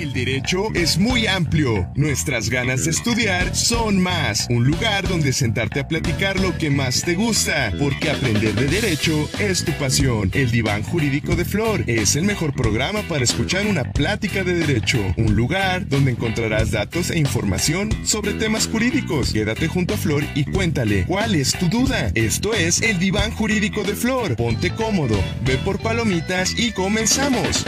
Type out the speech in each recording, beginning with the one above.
El derecho es muy amplio. Nuestras ganas de estudiar son más. Un lugar donde sentarte a platicar lo que más te gusta. Porque aprender de derecho es tu pasión. El Diván Jurídico de Flor es el mejor programa para escuchar una plática de derecho. Un lugar donde encontrarás datos e información sobre temas jurídicos. Quédate junto a Flor y cuéntale cuál es tu duda. Esto es el Diván Jurídico de Flor. Ponte cómodo, ve por palomitas y comenzamos.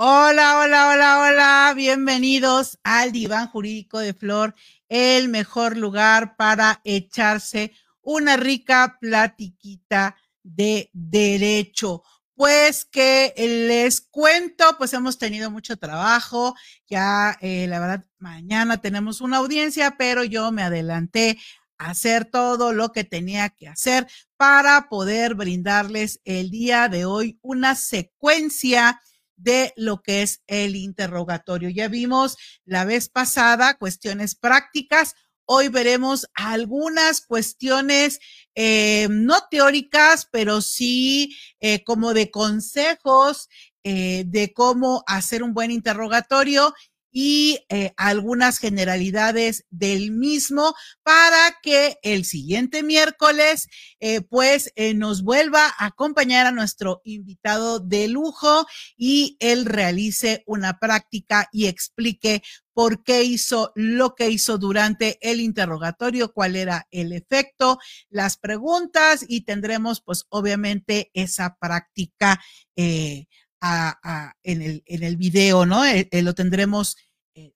Hola, hola, hola, hola. Bienvenidos al Diván Jurídico de Flor, el mejor lugar para echarse una rica platiquita de derecho. Pues que les cuento, pues hemos tenido mucho trabajo. Ya, eh, la verdad, mañana tenemos una audiencia, pero yo me adelanté a hacer todo lo que tenía que hacer para poder brindarles el día de hoy una secuencia de lo que es el interrogatorio. Ya vimos la vez pasada cuestiones prácticas. Hoy veremos algunas cuestiones eh, no teóricas, pero sí eh, como de consejos eh, de cómo hacer un buen interrogatorio y eh, algunas generalidades del mismo para que el siguiente miércoles eh, pues eh, nos vuelva a acompañar a nuestro invitado de lujo y él realice una práctica y explique por qué hizo lo que hizo durante el interrogatorio, cuál era el efecto, las preguntas y tendremos pues obviamente esa práctica en, el, en el video, ¿no? Eh, eh, lo tendremos eh,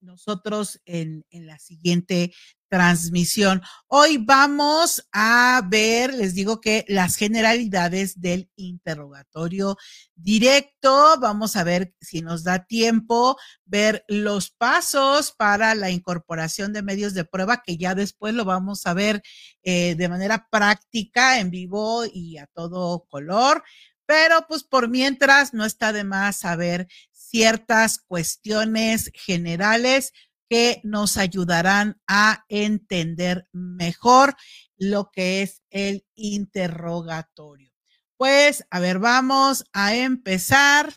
nosotros en, en, la siguiente transmisión. Hoy vamos a ver, les digo que las generalidades del interrogatorio directo, vamos a ver si nos da tiempo, ver los pasos para la incorporación de medios de prueba, que ya después lo vamos a ver de manera práctica, en vivo y a todo color pero pues por mientras no está de más saber ciertas cuestiones generales que nos ayudarán a entender mejor lo que es el interrogatorio. Pues, a ver, vamos a empezar.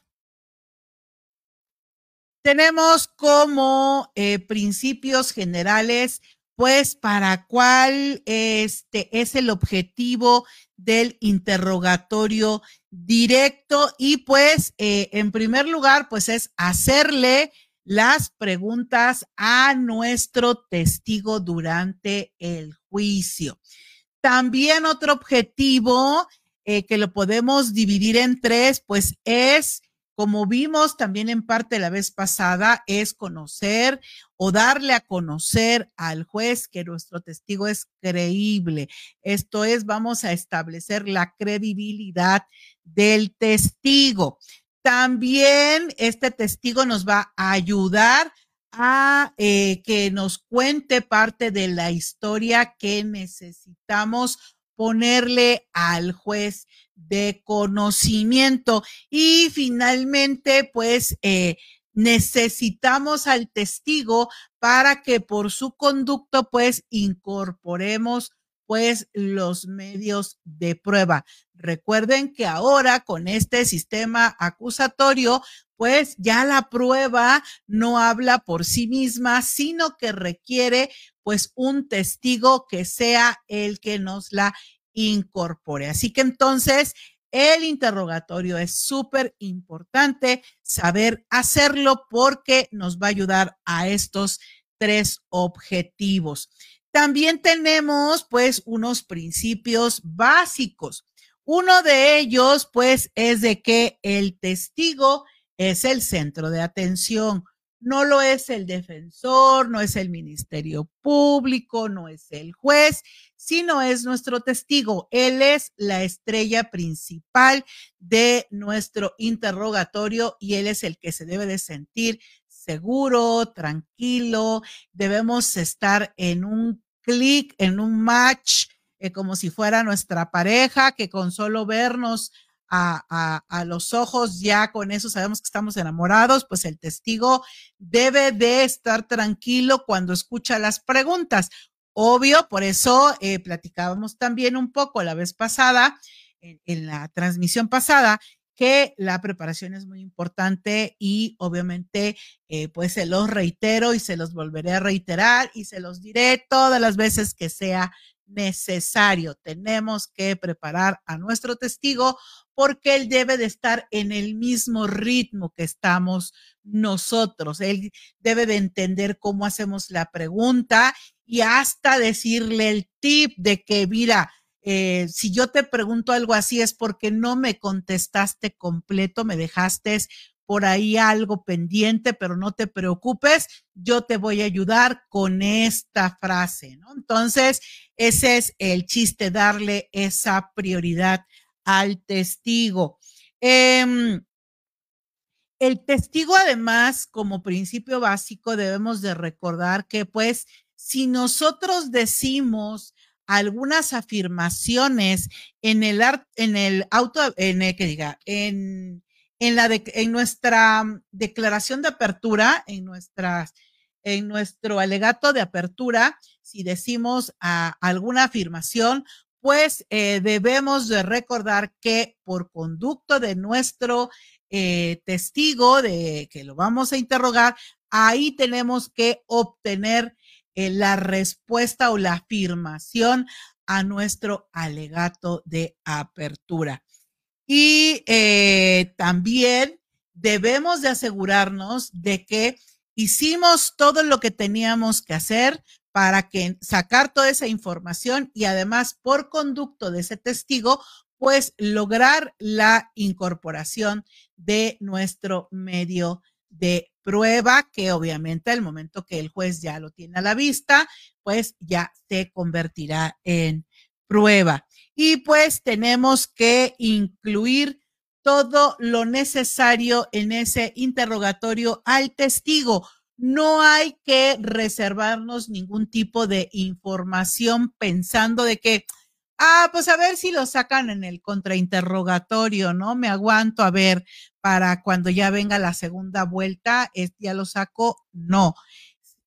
Tenemos como eh, principios generales pues para cuál este es el objetivo del interrogatorio directo y pues eh, en primer lugar pues es hacerle las preguntas a nuestro testigo durante el juicio. También otro objetivo eh, que lo podemos dividir en tres pues es como vimos también en parte la vez pasada, es conocer o darle a conocer al juez que nuestro testigo es creíble. Esto es, vamos a establecer la credibilidad del testigo. También este testigo nos va a ayudar a eh, que nos cuente parte de la historia que necesitamos ponerle al juez de conocimiento. Y finalmente, pues, eh, necesitamos al testigo para que por su conducto, pues, incorporemos pues los medios de prueba. Recuerden que ahora con este sistema acusatorio, pues ya la prueba no habla por sí misma, sino que requiere pues un testigo que sea el que nos la incorpore. Así que entonces, el interrogatorio es súper importante saber hacerlo porque nos va a ayudar a estos tres objetivos. También tenemos pues unos principios básicos. Uno de ellos pues es de que el testigo es el centro de atención. No lo es el defensor, no es el ministerio público, no es el juez, sino es nuestro testigo. Él es la estrella principal de nuestro interrogatorio y él es el que se debe de sentir seguro, tranquilo. Debemos estar en un clic, en un match, eh, como si fuera nuestra pareja, que con solo vernos a, los ojos, ya con eso sabemos que estamos enamorados, pues el testigo debe de estar tranquilo cuando escucha las preguntas. Obvio, por eso eh, platicábamos también un poco la vez pasada en, la transmisión pasada, que la preparación es muy importante y obviamente eh, pues se los reitero y se los volveré a reiterar y se los diré todas las veces que sea necesario. Tenemos que preparar a nuestro testigo porque él debe de estar en el mismo ritmo que estamos nosotros. Él debe de entender cómo hacemos la pregunta y hasta decirle el tip de que, mira, eh, si yo te pregunto algo así es porque no me contestaste completo, me dejaste por ahí algo pendiente, pero no te preocupes, yo te voy a ayudar con esta frase, ¿no? Entonces, ese es el chiste, darle esa prioridad al testigo. Em, el testigo, además, como principio básico, debemos de recordar que, pues, si nosotros decimos algunas afirmaciones en el, en el auto, en que diga, en, en, la en nuestra declaración de apertura, en nuestras en nuestro alegato de apertura, si decimos alguna afirmación, pues eh, debemos de recordar que por conducto de nuestro eh, testigo, de que lo vamos a interrogar, ahí tenemos que obtener eh, la respuesta o la afirmación a nuestro alegato de apertura. Y también debemos de asegurarnos de que hicimos todo lo que teníamos que hacer para que sacar toda esa información y además por conducto de ese testigo, pues lograr la incorporación de nuestro medio de prueba, que obviamente al momento que el juez ya lo tiene a la vista, pues ya se convertirá en prueba. Y pues tenemos que incluir todo lo necesario en ese interrogatorio al testigo no hay que reservarnos ningún tipo de información pensando de que, ah, pues a ver si lo sacan en el contrainterrogatorio, ¿no? Me aguanto a ver para cuando ya venga la segunda vuelta, ya lo saco. No,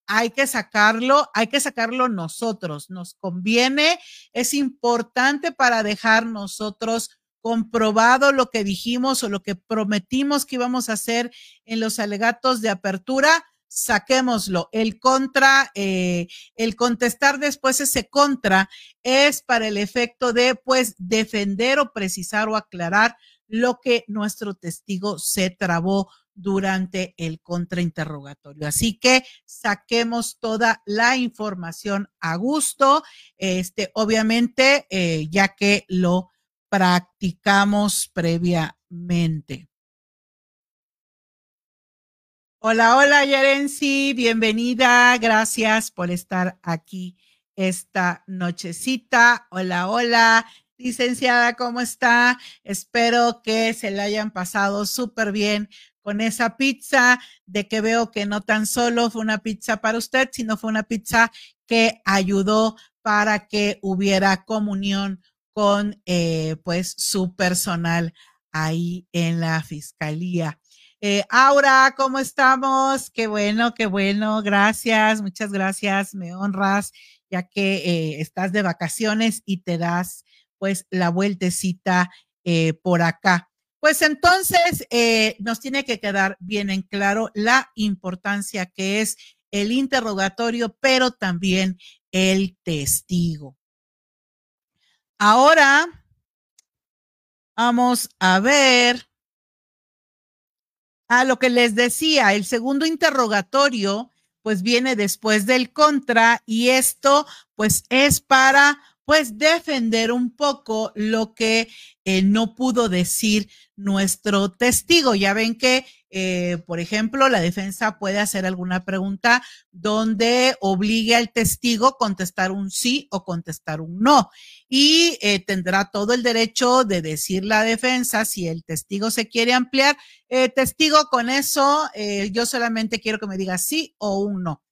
hay que sacarlo, hay que sacarlo nosotros. Nos conviene, es importante para dejar nosotros comprobado lo que dijimos o lo que prometimos que íbamos a hacer en los alegatos de apertura saquémoslo. El contra, eh, el contestar después ese contra es para el efecto de, pues, defender o precisar o aclarar lo que nuestro testigo se trabó durante el contrainterrogatorio. Así que saquemos toda la información a gusto, este, obviamente, eh, ya que lo practicamos previamente. Hola, hola, Yerensi, bienvenida. Gracias por estar aquí esta nochecita. Hola, hola. Licenciada, ¿cómo está? Espero que se le hayan pasado súper bien con esa pizza, de que veo que no tan solo fue una pizza para usted, sino fue una pizza que ayudó para que hubiera comunión con eh, pues su personal ahí en la fiscalía. Eh, Aura, ¿cómo estamos? Qué bueno, qué bueno. Gracias, muchas gracias. Me honras ya que eh, estás de vacaciones y te das pues la vueltecita eh, por acá. Pues entonces nos tiene que quedar bien en claro la importancia que es el interrogatorio, pero también el testigo. Ahora vamos a ver a lo que les decía, el segundo interrogatorio pues viene después del contra y esto pues es para pues defender un poco lo que eh, no pudo decir nuestro testigo. Ya ven que, eh, por ejemplo, la defensa puede hacer alguna pregunta donde obligue al testigo contestar un sí o contestar un no. Y eh, tendrá todo el derecho de decir la defensa si el testigo se quiere ampliar. testigo, con eso yo solamente quiero que me diga sí o un no.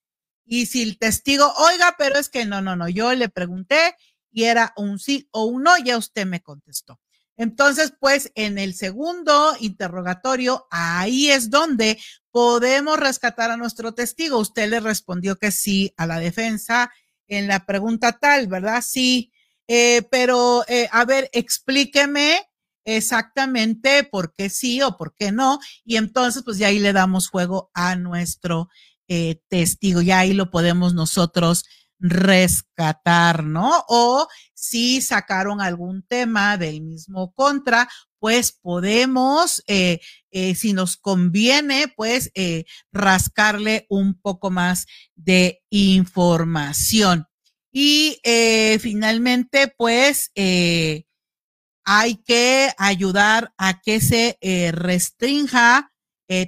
Y si el testigo, oiga, pero es que no, no, no, yo le pregunté y era un sí o un no, ya usted me contestó. Entonces, pues en el segundo interrogatorio, ahí es donde podemos rescatar a nuestro testigo. Usted le respondió que sí a la defensa en la pregunta tal, ¿verdad? Sí, eh, pero eh, a ver, explíqueme exactamente por qué sí o por qué no. Y entonces, pues ya ahí le damos juego a nuestro eh, testigo, ya ahí lo podemos nosotros rescatar, ¿no? O si sacaron algún tema del mismo contra, pues podemos, eh, eh, si nos conviene, pues eh, rascarle un poco más de información. Y finalmente, pues hay que ayudar a que se restrinja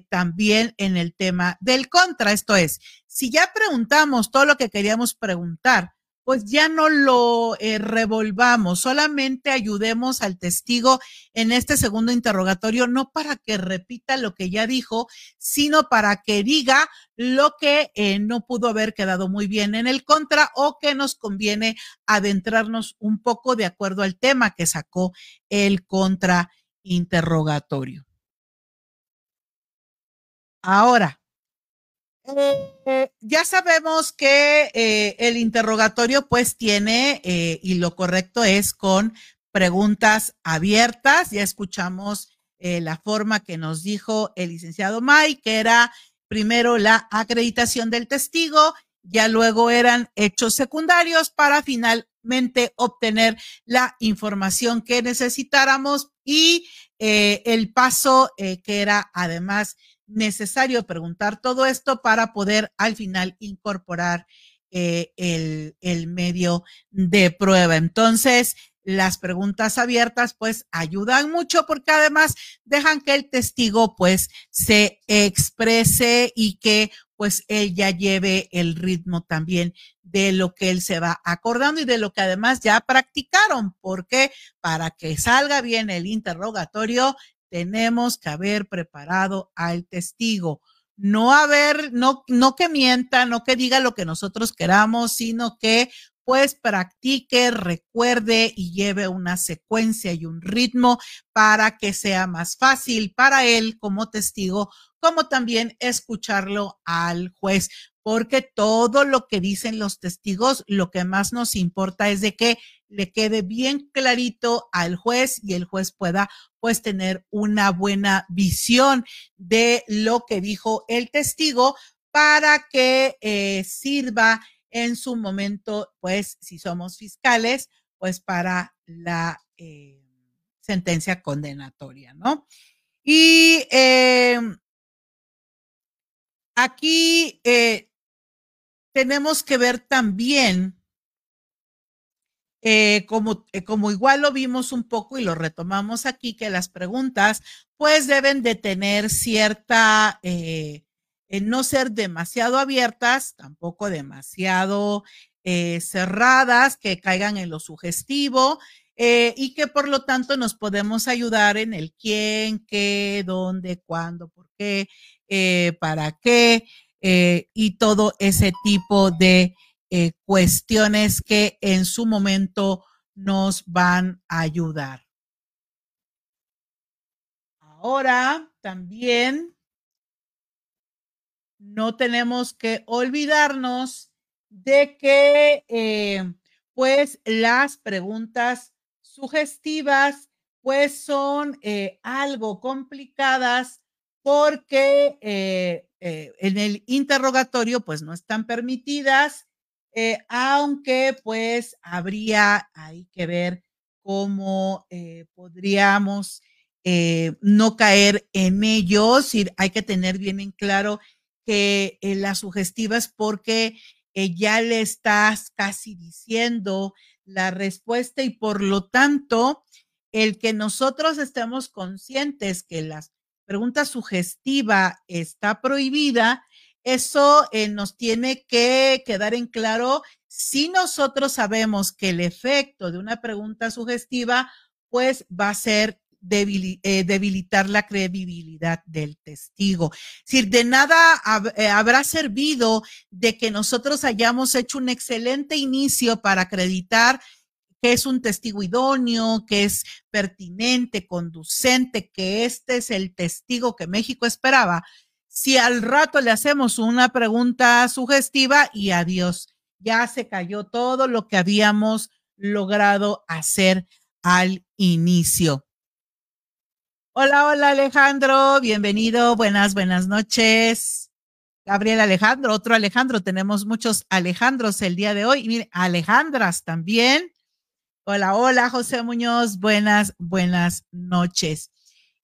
también en el tema del contra. Esto es, si ya preguntamos todo lo que queríamos preguntar, pues ya no lo eh, revolvamos, solamente ayudemos al testigo en este segundo interrogatorio, no para que repita lo que ya dijo, sino para que diga lo que eh, no pudo haber quedado muy bien en el contra o que nos conviene adentrarnos un poco de acuerdo al tema que sacó el contra interrogatorio. Ahora, eh, ya sabemos que eh, el interrogatorio pues tiene, eh, y lo correcto es con preguntas abiertas. Ya escuchamos la forma que nos dijo el licenciado May, que era primero la acreditación del testigo, ya luego eran hechos secundarios para finalmente obtener la información que necesitáramos y el paso que era además necesario preguntar todo esto para poder al final incorporar eh, el, el medio de prueba. Entonces, las preguntas abiertas pues ayudan mucho porque además dejan que el testigo pues se exprese y que pues él ya lleve el ritmo también de lo que él se va acordando y de lo que además ya practicaron, porque para que salga bien el interrogatorio tenemos que haber preparado al testigo. No haber, no, no que mienta, no que diga lo que nosotros queramos, sino que pues practique, recuerde y lleve una secuencia y un ritmo para que sea más fácil para él como testigo, como también escucharlo al juez, porque todo lo que dicen los testigos, lo que más nos importa es de que le quede bien clarito al juez y el juez pueda pues tener una buena visión de lo que dijo el testigo para que eh, sirva en su momento, pues si somos fiscales, pues para la eh, sentencia condenatoria, ¿no? Y eh, aquí tenemos que ver también eh, como, eh, como igual lo vimos un poco y lo retomamos aquí, que las preguntas pues deben de tener cierta, eh, no ser demasiado abiertas, tampoco demasiado cerradas, que caigan en lo sugestivo y que por lo tanto nos podemos ayudar en el quién, qué, dónde, cuándo, por qué, para qué y todo ese tipo de eh, cuestiones que en su momento nos van a ayudar. Ahora también no tenemos que olvidarnos de que eh, pues las preguntas sugestivas pues son eh, algo complicadas porque en el interrogatorio pues no están permitidas eh, aunque pues habría hay que ver cómo eh, podríamos eh, no caer en ellos y hay que tener bien en claro que la sugestiva es porque ya le estás casi diciendo la respuesta y por lo tanto el que nosotros estemos conscientes que la pregunta sugestiva está prohibida eso eh, nos tiene que quedar en claro si nosotros sabemos que el efecto de una pregunta sugestiva, pues va a ser eh, debilitar la credibilidad del testigo. Si de nada eh, habrá servido de que nosotros hayamos hecho un excelente inicio para acreditar que es un testigo idóneo, que es pertinente, conducente, que este es el testigo que México esperaba si al rato le hacemos una pregunta sugestiva y adiós, ya se cayó todo lo que habíamos logrado hacer al inicio. Hola, hola Alejandro, bienvenido, buenas, buenas noches. Gabriel Alejandro, otro Alejandro, tenemos muchos Alejandros el día de hoy. Y mire, Alejandras también. Hola, hola José Muñoz, buenas, buenas noches.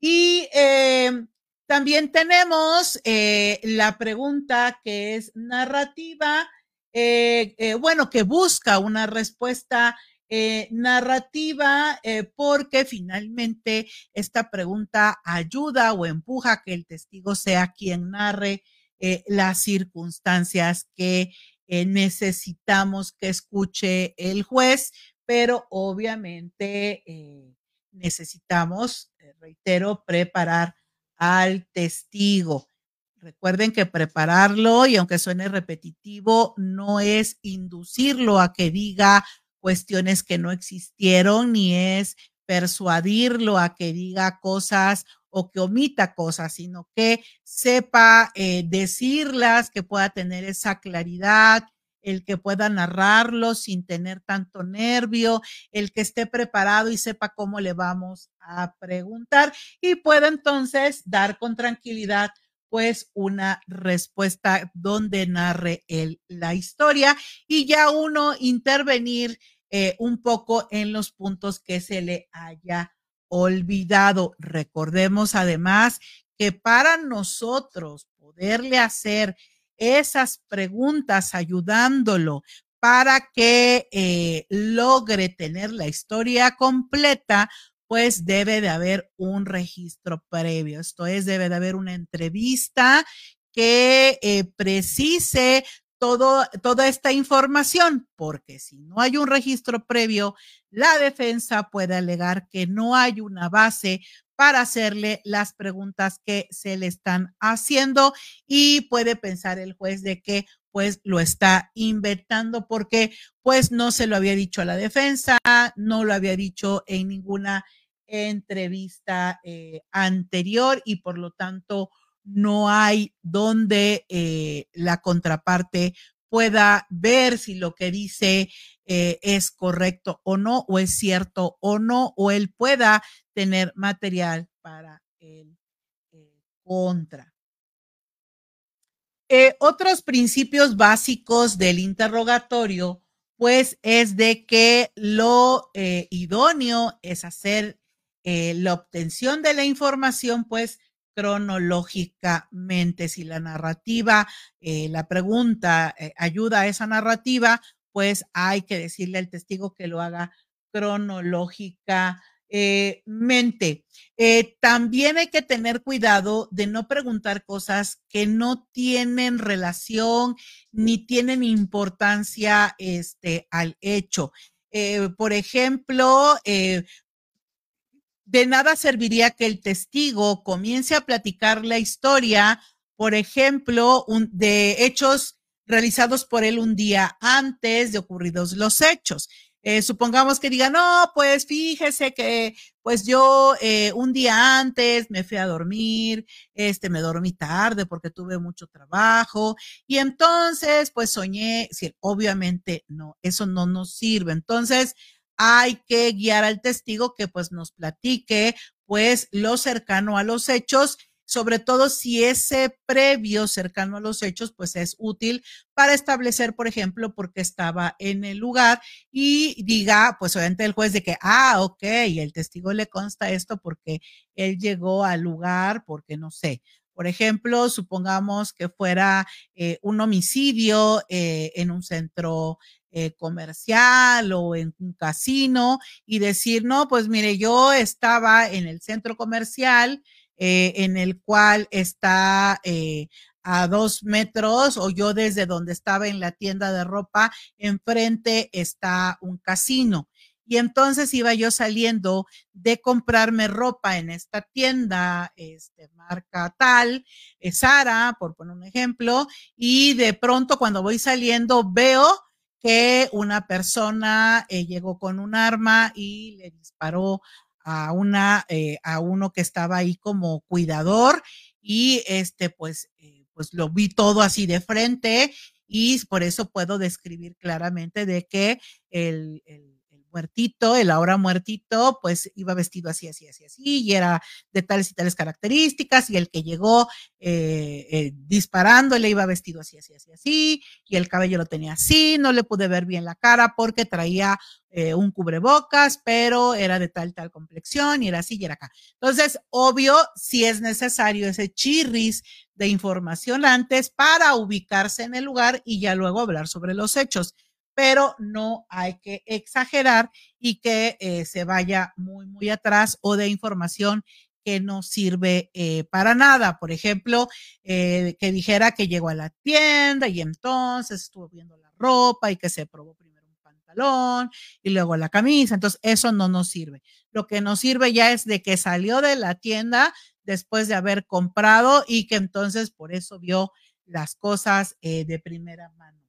Y eh, también tenemos eh, la pregunta que es narrativa, eh, bueno, que busca una respuesta eh, narrativa, eh, porque finalmente esta pregunta ayuda o empuja a que el testigo sea quien narre eh, las circunstancias que necesitamos que escuche el juez, pero obviamente necesitamos, reitero, preparar al testigo. Recuerden que prepararlo, y aunque suene repetitivo, no es inducirlo a que diga cuestiones que no existieron, ni es persuadirlo a que diga cosas o que omita cosas, sino que sepa eh, decirlas, que pueda tener esa claridad, el que pueda narrarlo sin tener tanto nervio, el que esté preparado y sepa cómo le vamos a preguntar y pueda entonces dar con tranquilidad pues una respuesta donde narre él la historia y ya uno intervenir eh, un poco en los puntos que se le haya olvidado. Recordemos además que para nosotros poderle hacer esas preguntas ayudándolo para que eh, logre tener la historia completa, pues debe de haber un registro previo. Esto es, debe de haber una entrevista que eh, precise toda esta información, porque si no hay un registro previo, la defensa puede alegar que no hay una base para hacerle las preguntas que se le están haciendo y puede pensar el juez de que pues lo está inventando porque pues no se lo había dicho a la defensa, no lo había dicho en ninguna entrevista eh, anterior y por lo tanto no hay donde eh, la contraparte pueda ver si lo que dice eh, es correcto o no, o es cierto o no, o él pueda tener material para el eh, contra. otros principios básicos del interrogatorio, pues es de que lo idóneo es hacer la obtención de la información, pues cronológicamente. Si la narrativa, eh, la pregunta eh, ayuda a esa narrativa, pues hay que decirle al testigo que lo haga cronológicamente. Eh, también hay que tener cuidado de no preguntar cosas que no tienen relación ni tienen importancia este, al hecho. por ejemplo, de nada serviría que el testigo comience a platicar la historia, por ejemplo, de hechos realizados por él un día antes de ocurridos los hechos. Eh, supongamos que diga, no, pues fíjese que pues yo eh, un día antes me fui a dormir, este, me dormí tarde porque tuve mucho trabajo y entonces pues soñé, sí, obviamente no, eso no nos sirve. Entonces, hay que guiar al testigo que pues nos platique pues lo cercano a los hechos, sobre todo si ese previo cercano a los hechos pues es útil para establecer, por ejemplo, por qué estaba en el lugar y diga pues obviamente el juez de que, ah, ok, el testigo le consta esto porque él llegó al lugar, porque no sé, por ejemplo, supongamos que fuera eh, un homicidio eh, en un centro eh, comercial o en un casino y decir, no, pues mire, yo estaba en el centro comercial eh, en el cual está eh, a dos metros o yo desde donde estaba en la tienda de ropa, enfrente está un casino. Y entonces iba yo saliendo de comprarme ropa en esta tienda, este, marca tal, Sara, por poner un ejemplo, y de pronto cuando voy saliendo veo que una persona eh, llegó con un arma y le disparó a una eh, a uno que estaba ahí como cuidador y este pues eh, pues lo vi todo así de frente y por eso puedo describir claramente de que el, el, muertito, el ahora muertito, pues iba vestido así, así, así, así, y era de tales y tales características, y el que llegó eh, eh, disparándole iba vestido así, así, así, así, y el cabello lo tenía así, no le pude ver bien la cara porque traía eh, un cubrebocas, pero era de tal, tal complexión, y era así, y era acá. Entonces, obvio, si es necesario ese chirris de información antes para ubicarse en el lugar y ya luego hablar sobre los hechos pero no hay que exagerar y que eh, se vaya muy, muy atrás o de información que no sirve eh, para nada. Por ejemplo, eh, que dijera que llegó a la tienda y entonces estuvo viendo la ropa y que se probó primero un pantalón y luego la camisa. Entonces, eso no nos sirve. Lo que nos sirve ya es de que salió de la tienda después de haber comprado y que entonces por eso vio las cosas de primera mano.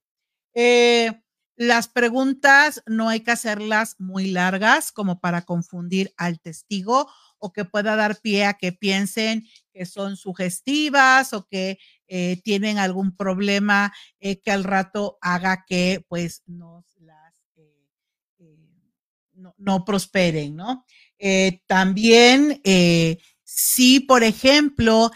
Eh, las preguntas no hay que hacerlas muy largas como para confundir al testigo o que pueda dar pie a que piensen que son sugestivas o que eh, tienen algún problema eh, que al rato haga que pues nos las eh, no, no, prosperen, ¿no? también si, por ejemplo,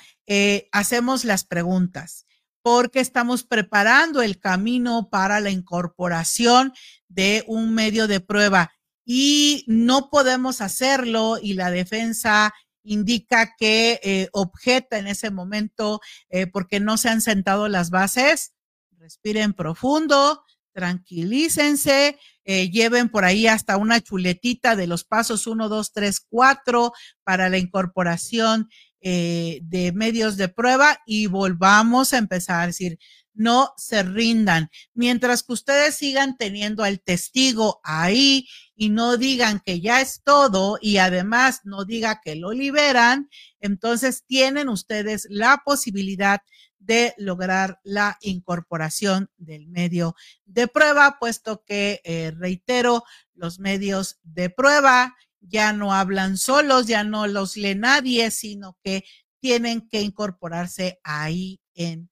hacemos las preguntas porque estamos preparando el camino para la incorporación de un medio de prueba y no podemos hacerlo y la defensa indica que eh, objeta en ese momento eh, porque no se han sentado las bases. Respiren profundo, tranquilícense, eh, lleven por ahí hasta una chuletita de los pasos 1, 2, 3, 4 para la incorporación eh, de medios de prueba y volvamos a empezar a decir, no se rindan. Mientras que ustedes sigan teniendo al testigo ahí y no digan que ya es todo y además no diga que lo liberan, entonces tienen ustedes la posibilidad de lograr la incorporación del medio de prueba, puesto que, eh, reitero, los medios de prueba ya no hablan solos, ya no los lee nadie, sino que tienen que incorporarse ahí en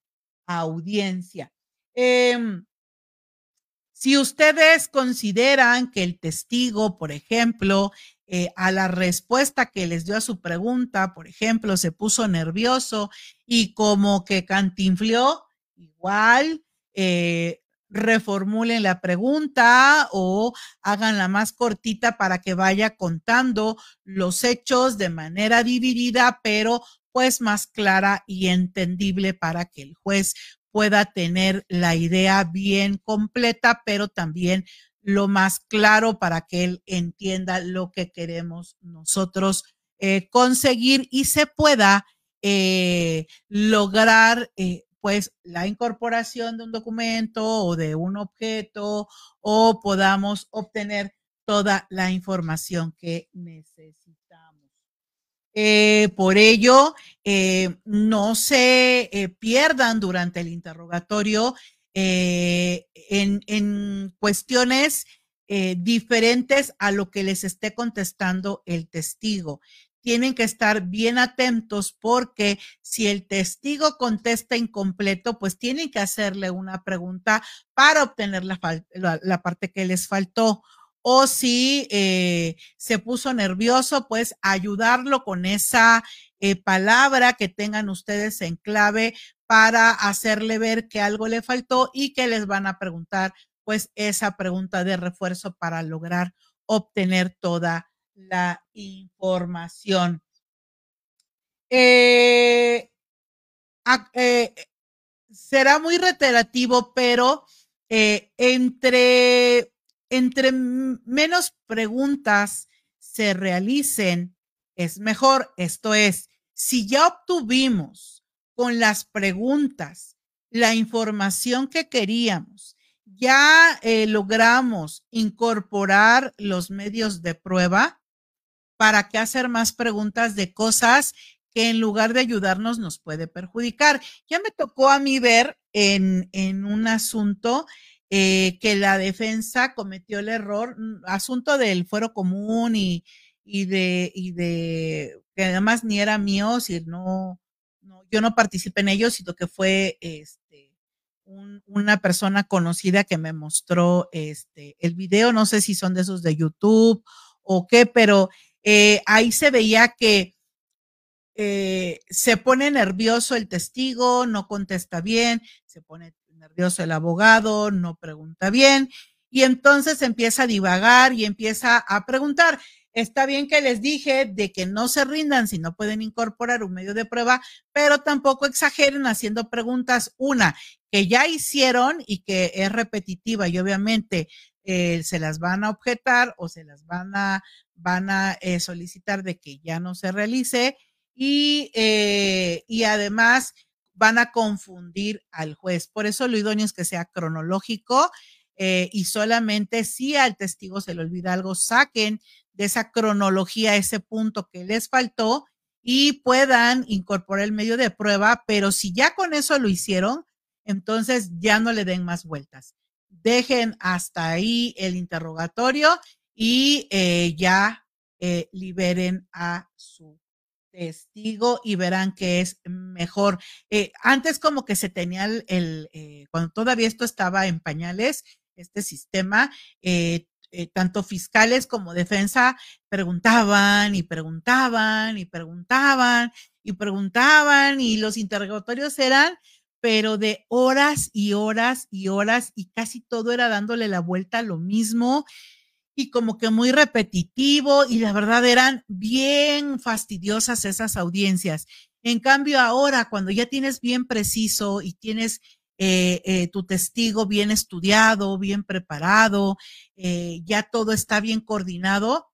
audiencia. Em, si ustedes consideran que el testigo, por ejemplo, eh, a la respuesta que les dio a su pregunta, por ejemplo, se puso nervioso y como que cantinfló, igual eh, reformulen la pregunta o háganla más cortita para que vaya contando los hechos de manera dividida, pero pues más clara y entendible para que el juez pueda tener la idea bien completa, pero también lo más claro para que él entienda lo que queremos nosotros eh, conseguir y se pueda eh, lograr eh, pues la incorporación de un documento o de un objeto o podamos obtener toda la información que necesitamos. Eh, por ello, eh, no se eh, pierdan durante el interrogatorio en, en, cuestiones diferentes a lo que les esté contestando el testigo tienen que estar bien atentos porque si el testigo contesta incompleto, pues tienen que hacerle una pregunta para obtener la, parte que les faltó. O si eh, se puso nervioso, pues ayudarlo con esa eh, palabra que tengan ustedes en clave para hacerle ver que algo le faltó y que les van a preguntar pues esa pregunta de refuerzo para lograr obtener toda la información. Eh, eh, será muy reiterativo, pero eh, entre, entre menos preguntas se realicen, es mejor. Esto es, si ya obtuvimos con las preguntas la información que queríamos, ya logramos incorporar los medios de prueba, ¿para qué hacer más preguntas de cosas que en lugar de ayudarnos nos puede perjudicar? Ya me tocó a mí ver en, en un asunto eh, que la defensa cometió el error, mm, asunto del fuero común y, y de, y de, que además ni era mío, si no, no, yo no participé en ello, sino que fue este, una persona conocida que me mostró este, el video, no sé si son de esos de YouTube o qué, pero eh, ahí se veía que eh, se pone nervioso el testigo, no contesta bien, se pone nervioso el abogado, no pregunta bien, y entonces empieza a divagar y empieza a preguntar. Está bien que les dije de que no se rindan si no pueden incorporar un medio de prueba, pero tampoco exageren haciendo preguntas. Una, que ya hicieron y que es repetitiva y obviamente eh, se las van a objetar o se las van a, van a eh, solicitar de que ya no se realice y, eh, y además van a confundir al juez. Por eso lo idóneo es que sea cronológico y solamente si al testigo se le olvida algo, saquen de esa cronología ese punto que les faltó y puedan incorporar el medio de prueba, pero si ya con eso lo hicieron, entonces ya no le den más vueltas. Dejen hasta ahí el interrogatorio y eh, ya eh, liberen a su testigo y verán que es mejor. Eh, antes como que se tenía el, cuando todavía esto estaba en pañales, este sistema, tanto fiscales como defensa preguntaban y preguntaban y preguntaban y preguntaban y los interrogatorios eran pero de horas y horas y horas y casi todo era dándole la vuelta a lo mismo y como que muy repetitivo y la verdad eran bien fastidiosas esas audiencias. En cambio ahora, cuando ya tienes bien preciso y tienes eh, eh, tu testigo bien estudiado, bien preparado, eh, ya todo está bien coordinado,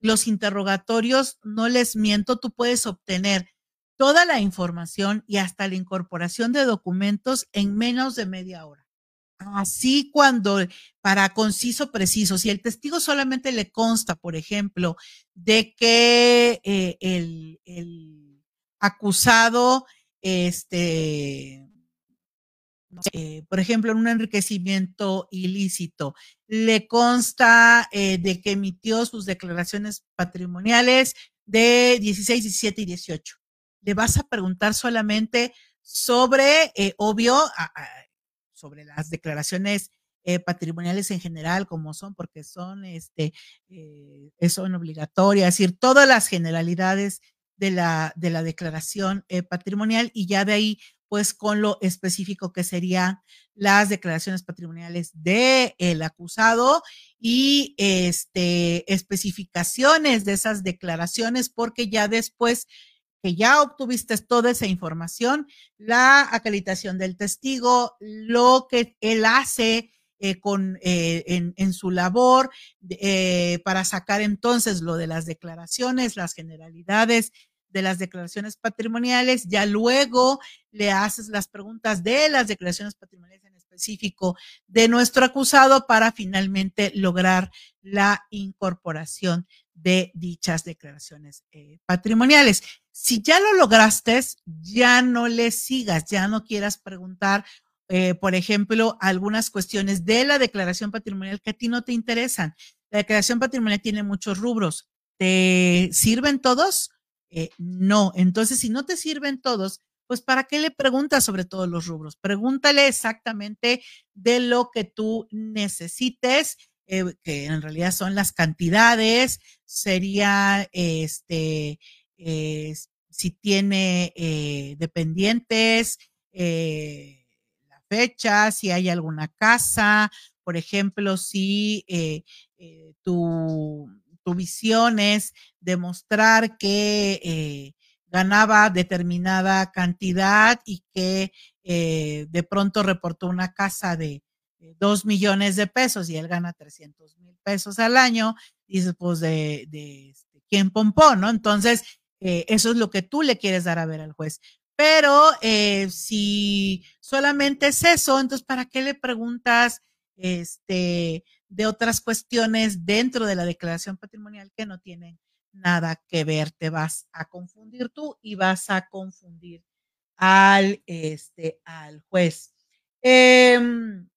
los interrogatorios, no les miento, tú puedes obtener toda la información y hasta la incorporación de documentos en menos de media hora. Así cuando, para conciso, preciso, si el testigo solamente le consta, por ejemplo, de que eh, el, acusado, este, por ejemplo, en un enriquecimiento ilícito, le consta eh, de que emitió sus declaraciones patrimoniales de 16, 17 y 18 le vas a preguntar solamente sobre, eh, obvio, sobre las declaraciones eh, patrimoniales en general, como son, porque son, este, eh, son obligatorias, es decir, todas las generalidades de la, de la declaración patrimonial y ya de ahí, pues con lo específico que serían las declaraciones patrimoniales del el acusado y este, especificaciones de esas declaraciones, porque ya después que ya obtuviste toda esa información, la acreditación del testigo, lo que él hace eh, con, eh, en, su labor eh, para sacar entonces lo de las declaraciones, las generalidades de las declaraciones patrimoniales, ya luego le haces las preguntas de las declaraciones patrimoniales en específico de nuestro acusado para finalmente lograr la incorporación de dichas declaraciones patrimoniales. Si ya lo lograste, ya no le sigas, ya no quieras preguntar, eh, por ejemplo, algunas cuestiones de la declaración patrimonial que a ti no te interesan. La declaración patrimonial tiene muchos rubros. ¿Te sirven todos? Eh, no. Entonces, si no te sirven todos, pues ¿para qué le preguntas sobre todos los rubros? Pregúntale exactamente de lo que tú necesites, eh, que en realidad son las cantidades, sería este eh, si tiene eh, dependientes, eh, la fecha, si hay alguna casa, por ejemplo, si tu, tu, visión es demostrar que ganaba determinada cantidad y que de pronto reportó una casa de dos millones de pesos y él gana 300 mil pesos al año, dices, pues de, de, este, quién pompó, ¿no? Entonces, eh, eso es lo que tú le quieres dar a ver al juez. Pero eh, si solamente es eso, entonces, ¿para qué le preguntas este, de otras cuestiones dentro de la declaración patrimonial que no tienen nada que ver? Te vas a confundir tú y vas a confundir al, este, al juez. Em,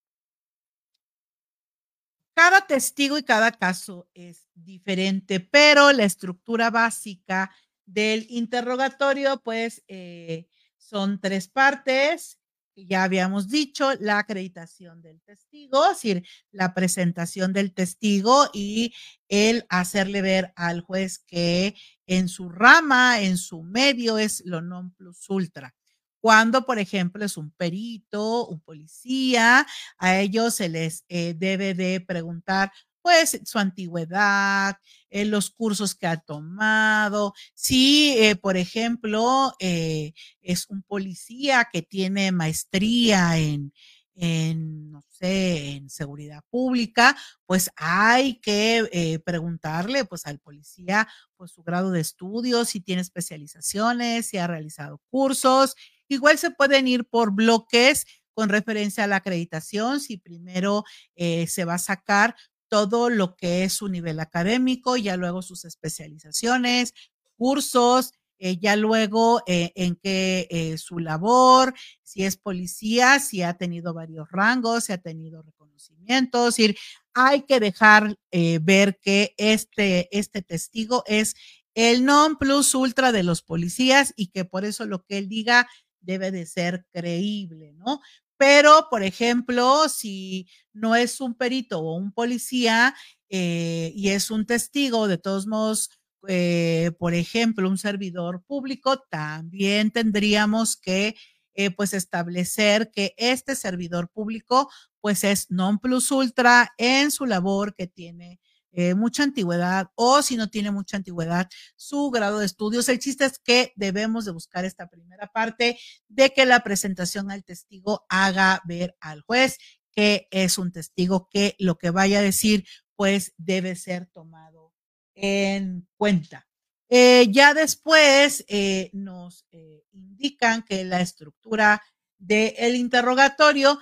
cada testigo y cada caso es diferente, pero la estructura básica del interrogatorio, pues eh, son tres partes. ya habíamos dicho, la acreditación del testigo, es decir, la presentación del testigo y el hacerle ver al juez que en su rama, en su medio es lo non plus ultra. Cuando, por ejemplo, es un perito, un policía, a ellos se les eh, debe de preguntar pues su antigüedad, eh, los cursos que ha tomado. Si, eh, por ejemplo, eh, es un policía que tiene maestría en, en, no sé, en seguridad pública, pues hay que preguntarle, pues al policía, pues su grado de estudios, si tiene especializaciones, si ha realizado cursos. Igual se pueden ir por bloques con referencia a la acreditación, si primero se va a sacar todo lo que es su nivel académico, ya luego sus especializaciones, cursos, eh, ya luego eh, en qué eh, su labor, si es policía, si ha tenido varios rangos, si ha tenido reconocimientos, decir, hay que dejar ver que este, este testigo es el non plus ultra de los policías y que por eso lo que él diga debe de ser creíble, ¿no? Pero, por ejemplo, si no es un perito o un policía eh, y es un testigo, de todos modos, eh, por ejemplo, un servidor público, también tendríamos que eh, pues establecer que este servidor público pues es non plus ultra en su labor que tiene eh, mucha antigüedad o si no tiene mucha antigüedad, su grado de estudios. El chiste es que debemos de buscar esta primera parte de que la presentación al testigo haga ver al juez que es un testigo que lo que vaya a decir pues debe ser tomado en cuenta. Eh, ya después eh, nos indican que la estructura del interrogatorio,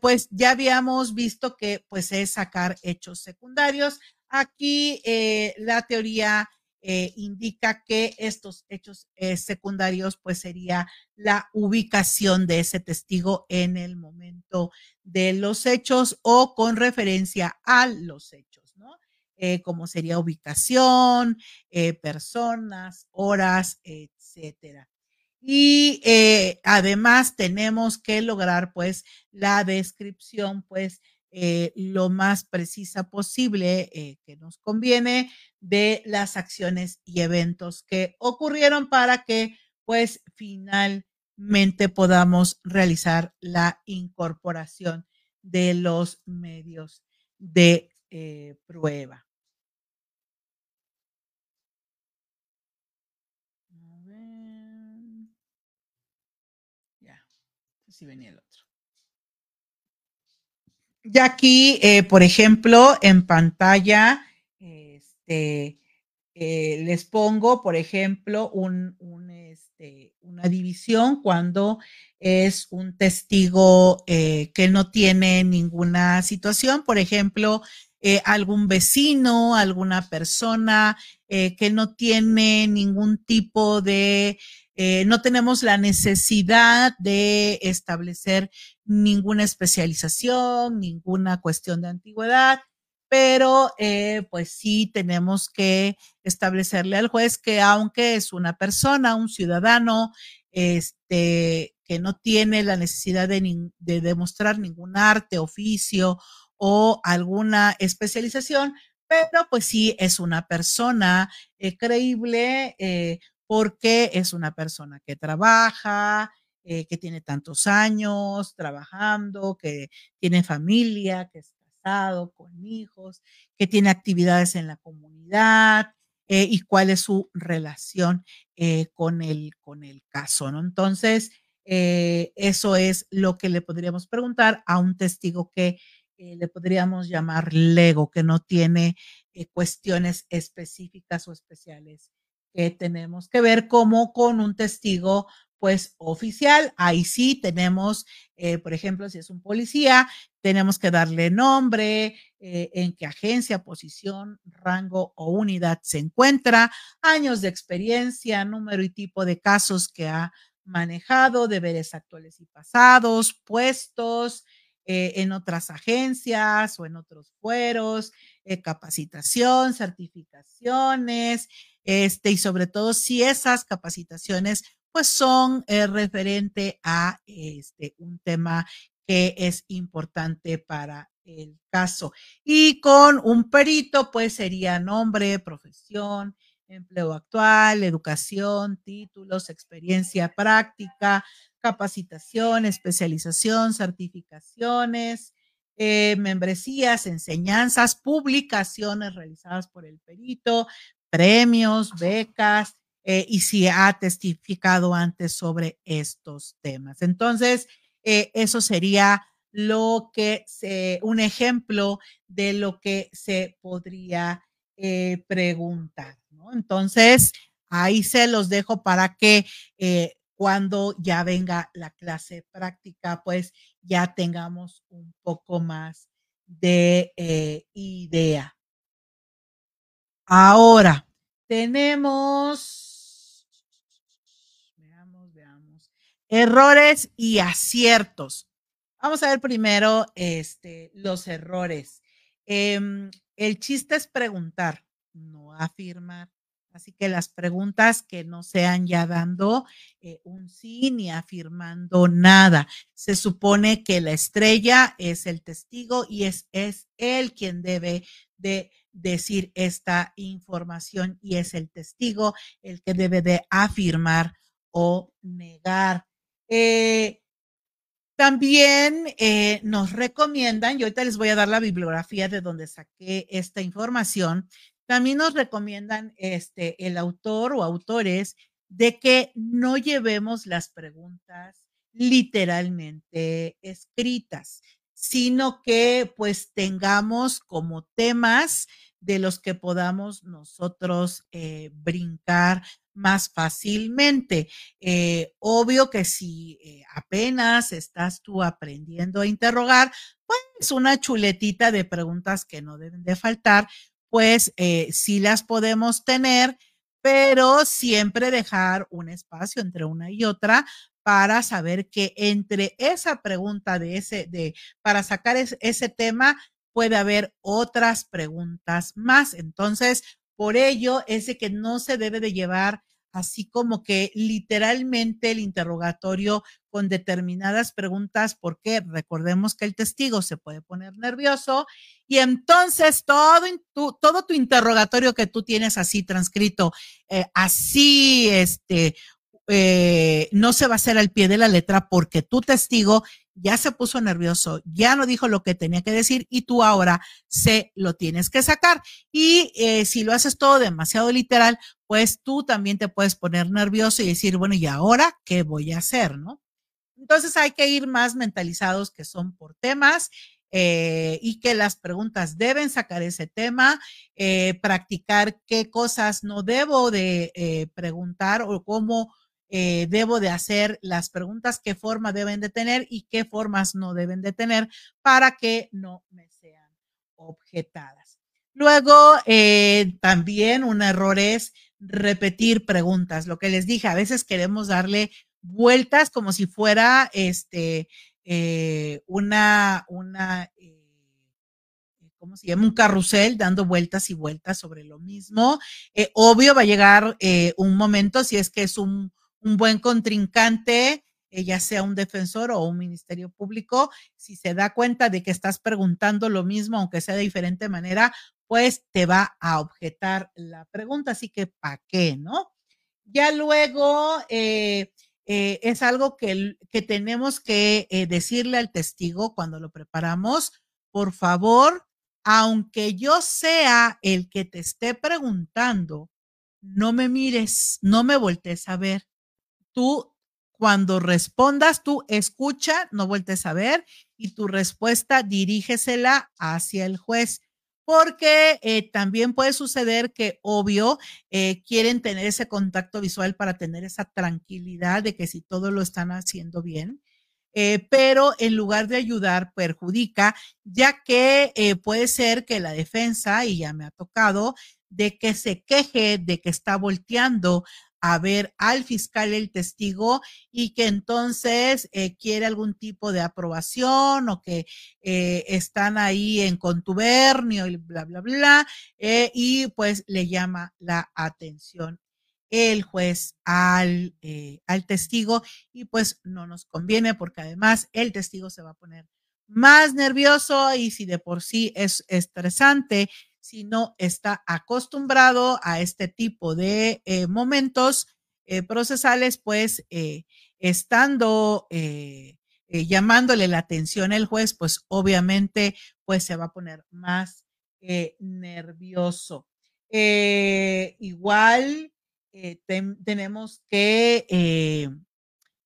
pues ya habíamos visto que pues es sacar hechos secundarios. Aquí eh, la teoría eh, indica que estos hechos eh, secundarios pues sería la ubicación de ese testigo en el momento de los hechos o con referencia a los hechos, ¿no? como sería ubicación, personas, horas, etcétera. Y además tenemos que lograr pues la descripción pues eh, lo más precisa posible eh, que nos conviene de las acciones y eventos que ocurrieron para que pues finalmente podamos realizar la incorporación de los medios de eh, prueba. A ver. Ya, si venía el otro. Y aquí, eh, por ejemplo, en pantalla, este, eh, les pongo, por ejemplo, este, una división cuando es un testigo eh, que no tiene ninguna situación, por ejemplo, algún vecino, alguna persona que no tiene ningún tipo de no tenemos la necesidad de establecer ninguna especialización, ninguna cuestión de antigüedad, pero eh, pues sí tenemos que establecerle al juez que aunque es una persona, un ciudadano, este, que no tiene la necesidad de, demostrar ningún arte, oficio o alguna especialización, pero pues sí es una persona eh, creíble, porque es una persona que trabaja, eh, que tiene tantos años trabajando, que tiene familia, que es casado, con hijos, que tiene actividades en la comunidad eh, y cuál es su relación eh, con, el, con el caso. Entonces, eso es lo que le podríamos preguntar a un testigo que le podríamos llamar lego, que no tiene cuestiones específicas o especiales que tenemos que ver como con un testigo pues oficial. Ahí sí tenemos, eh, por ejemplo, si es un policía, tenemos que darle nombre, eh, en qué agencia, posición, rango o unidad se encuentra, años de experiencia, número y tipo de casos que ha manejado, deberes actuales y pasados, puestos eh, en otras agencias o en otros fueros, capacitación, certificaciones, este, y sobre todo si esas capacitaciones pues son eh, referente a este, un tema que es importante para el caso. Y con un perito, pues sería nombre, profesión, empleo actual, educación, títulos, experiencia práctica, capacitación, especialización, certificaciones, eh, membresías, enseñanzas, publicaciones realizadas por el perito, premios, becas, eh, y si ha testificado antes sobre estos temas. Entonces, eh, eso sería lo que se, un ejemplo de lo que se podría preguntar. ¿no? Entonces, ahí se los dejo para que cuando ya venga la clase práctica, pues ya tengamos un poco más de eh, idea. Ahora, tenemos, errores y aciertos. Vamos a ver primero este, los errores. Em, el chiste es preguntar, no afirmar. Así que las preguntas que no sean ya dando eh, un sí ni afirmando nada. Se supone que la estrella es el testigo y es, es él quien debe de decir esta información y es el testigo el que debe de afirmar o negar. Eh, también eh, nos recomiendan, y ahorita les voy a dar la bibliografía de donde saqué esta información, también nos recomiendan este, el autor o autores de que no llevemos las preguntas literalmente escritas, sino que pues tengamos como temas de los que podamos nosotros eh, brincar más fácilmente. Eh, obvio que si eh, apenas estás tú aprendiendo a interrogar, pues una chuletita de preguntas que no deben de faltar, pues sí las podemos tener, pero siempre dejar un espacio entre una y otra para saber que entre esa pregunta de ese, de, para sacar ese tema, puede haber otras preguntas más. Entonces, por ello es de que no se debe de llevar así como que literalmente el interrogatorio con determinadas preguntas, porque recordemos que el testigo se puede poner nervioso y entonces todo, tu, todo tu interrogatorio que tú tienes así transcrito, eh, así, este, eh, no se va a hacer al pie de la letra porque tu testigo ya se puso nervioso, ya no dijo lo que tenía que decir y tú ahora se lo tienes que sacar. Y eh, si lo haces todo demasiado literal, pues tú también te puedes poner nervioso y decir, bueno, ¿y ahora qué voy a hacer? ¿No? Entonces hay que ir más mentalizados que son por temas eh, y que las preguntas deben sacar ese tema, practicar qué cosas no debo de preguntar o cómo eh, debo de hacer las preguntas, qué forma deben de tener y qué formas no deben de tener para que no me sean objetadas. Luego, eh, también un error es repetir preguntas. Lo que les dije, a veces queremos darle vueltas como si fuera este, eh, una, una, ¿cómo se llama? Un carrusel dando vueltas y vueltas sobre lo mismo. obvio va a llegar un momento, si es que es un, un buen contrincante, eh, ya sea un defensor o un ministerio público, si se da cuenta de que estás preguntando lo mismo, aunque sea de diferente manera, pues te va a objetar la pregunta. Así que, ¿para qué, no? Ya luego eh, eh, es algo que, que tenemos que decirle al testigo cuando lo preparamos. Por favor, aunque yo sea el que te esté preguntando, no me mires, no me voltees a ver tú cuando respondas, tú escucha, no vueltes a ver y tu respuesta dirígesela hacia el juez. Porque eh, también puede suceder que, obvio, eh, quieren tener ese contacto visual para tener esa tranquilidad de que si todo lo están haciendo bien, eh, pero en lugar de ayudar, perjudica, ya que puede ser que la defensa, y ya me ha tocado, de que se queje de que está volteando a ver al fiscal el testigo y que entonces eh, quiere algún tipo de aprobación o que eh, están ahí en contubernio y bla, bla, bla, eh, y pues le llama la atención. el juez al, al testigo y pues no nos conviene porque además el testigo se va a poner más nervioso y si de por sí es estresante, si no está acostumbrado a este tipo de eh, momentos eh, procesales, pues estando llamándole la atención el juez, pues obviamente pues se va a poner más nervioso. igual eh, tenemos que eh,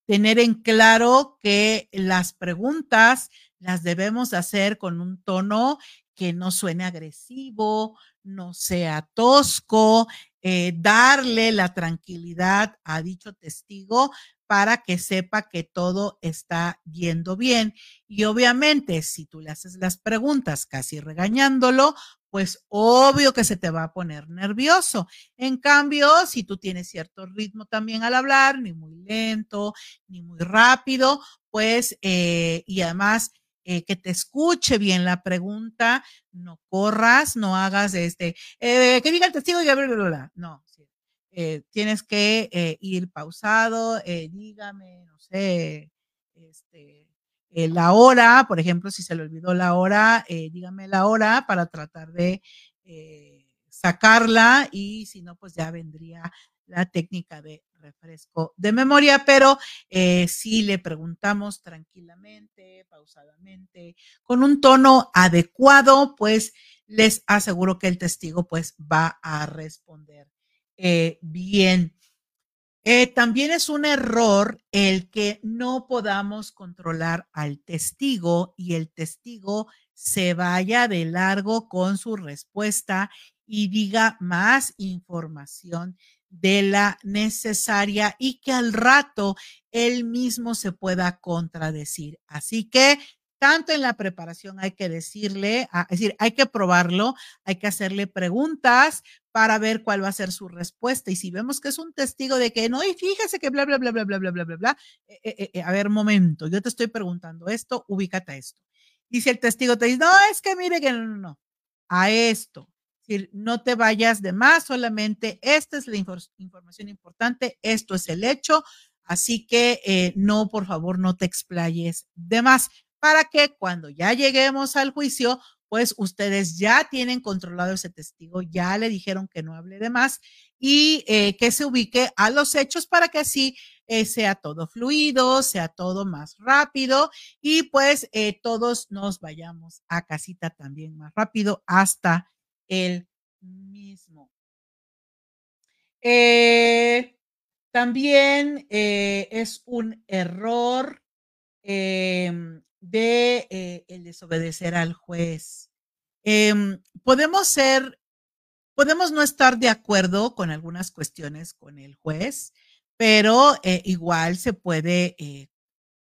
tener en claro que las preguntas las debemos hacer con un tono que no suene agresivo, no sea tosco, eh, darle la tranquilidad a dicho testigo para que sepa que todo está yendo bien. Y obviamente, si tú le haces las preguntas casi regañándolo, pues obvio que se te va a poner nervioso. En cambio, si tú tienes cierto ritmo también al hablar, ni muy lento, ni muy rápido, pues, eh, y además eh, que te escuche bien la pregunta, no corras, no hagas este, eh, que diga el testigo y bla, bla, bla. No, tienes que ir pausado, dígame, no sé, este, eh, la hora, por ejemplo, si se le olvidó la hora, eh, dígame la hora para tratar de eh, sacarla y si no, pues ya vendría la técnica de refresco de memoria, pero si le preguntamos tranquilamente, pausadamente, con un tono adecuado, pues les aseguro que el testigo pues va a responder bien. Eh, también es un error el que no podamos controlar al testigo y el testigo se vaya de largo con su respuesta y diga más información de la necesaria y que al rato él mismo se pueda contradecir. Así que tanto en la preparación hay que decirle, es decir, hay que probarlo, hay que hacerle preguntas para ver cuál va a ser su respuesta. Y si vemos que es un testigo de que no, y fíjese que bla, bla, bla, bla, bla, bla, bla, bla, bla, eh, eh, eh, a ver, momento, yo te estoy preguntando esto, ubícate a esto. Y si el testigo te dice, no, es que mire que no, no, no, a esto. Decir, no te vayas de más, solamente esta es la información importante, esto es el hecho, así que no, por favor, no te explayes de más para que cuando ya lleguemos al juicio, pues ustedes ya tienen controlado ese testigo, ya le dijeron que no hable de más y eh, que se ubique a los hechos para que así eh, sea todo fluido, sea todo más rápido y pues eh, todos nos vayamos a casita también más rápido hasta el mismo. también es un error em, de eh, el desobedecer al juez. Em, podemos ser, podemos no estar de acuerdo con algunas cuestiones con el juez, pero eh, igual se puede eh,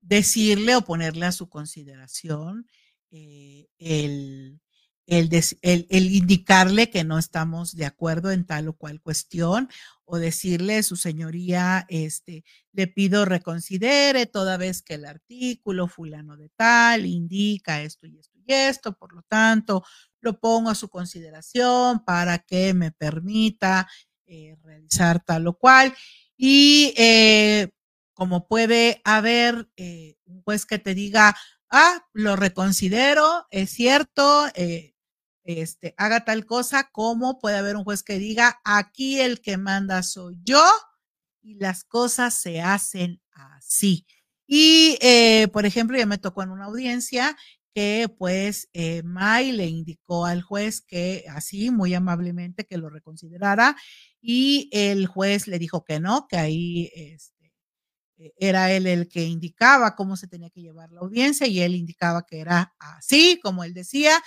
decirle o ponerle a su consideración el, el, indicarle que no estamos de acuerdo en tal o cual cuestión o decirle, su señoría, este, le pido reconsidere toda vez que el artículo fulano de tal indica esto y esto y esto, por lo tanto, lo pongo a su consideración para que me permita eh, realizar tal o cual. Y eh, como puede haber eh, un juez que te diga, ah, lo reconsidero, es cierto, este, haga tal cosa, como puede haber un juez que diga, aquí el que manda soy yo y las cosas se hacen así. Y, eh, por ejemplo, ya me tocó en una audiencia que pues eh, May le indicó al juez que así, muy amablemente, que lo reconsiderara y el juez le dijo que no, que ahí este, era él el que indicaba cómo se tenía que llevar la audiencia y él indicaba que era así, como él decía,